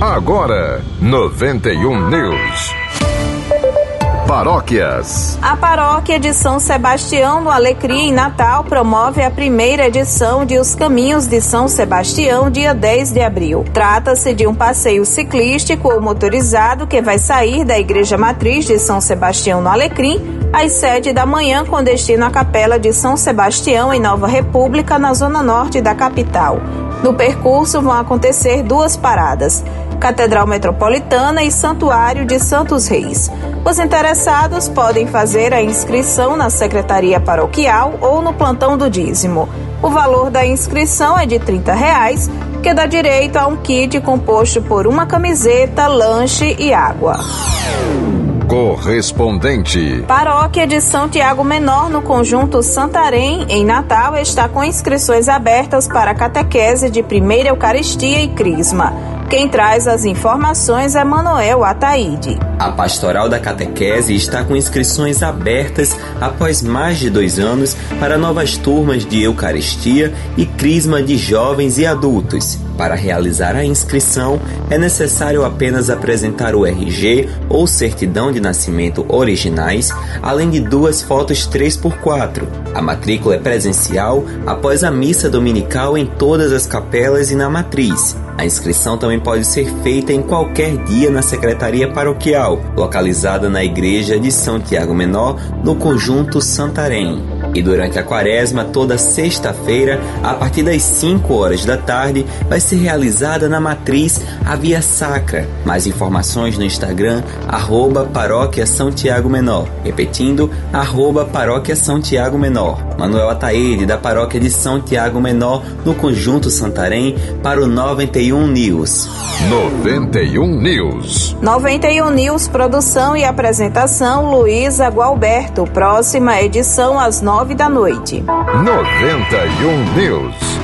Agora, 91 News. Paróquias. A paróquia de São Sebastião no Alecrim, em Natal, promove a primeira edição de Os Caminhos de São Sebastião, dia 10 de abril. Trata-se de um passeio ciclístico ou motorizado que vai sair da Igreja Matriz de São Sebastião no Alecrim às 7 da manhã, com destino à Capela de São Sebastião, em Nova República, na zona norte da capital. No percurso vão acontecer duas paradas. Catedral Metropolitana e Santuário de Santos Reis. Os interessados podem fazer a inscrição na Secretaria Paroquial ou no plantão do dízimo. O valor da inscrição é de 30 reais, que dá direito a um kit composto por uma camiseta, lanche e água. Correspondente. Paróquia de São Tiago Menor, no conjunto Santarém, em Natal, está com inscrições abertas para catequese de primeira Eucaristia e Crisma. Quem traz as informações é Manuel Ataíde. A Pastoral da Catequese está com inscrições abertas após mais de dois anos para novas turmas de Eucaristia e Crisma de jovens e adultos. Para realizar a inscrição, é necessário apenas apresentar o RG ou certidão de nascimento originais, além de duas fotos 3x4. A matrícula é presencial após a missa dominical em todas as capelas e na matriz. A inscrição também pode ser feita em qualquer dia na Secretaria Paroquial, localizada na Igreja de São Tiago Menor, no Conjunto Santarém. E durante a quaresma, toda sexta-feira, a partir das 5 horas da tarde, vai ser realizada na matriz a Via Sacra. Mais informações no Instagram, arroba Paróquia São Tiago Menor. Repetindo, arroba Paróquia São Tiago Menor. Manuel Ataíde, da Paróquia de São Tiago Menor, no Conjunto Santarém, para o 91 News. 91 News. 91 News, produção e apresentação, Luísa Gualberto. Próxima edição às 9 da noite. 91 News.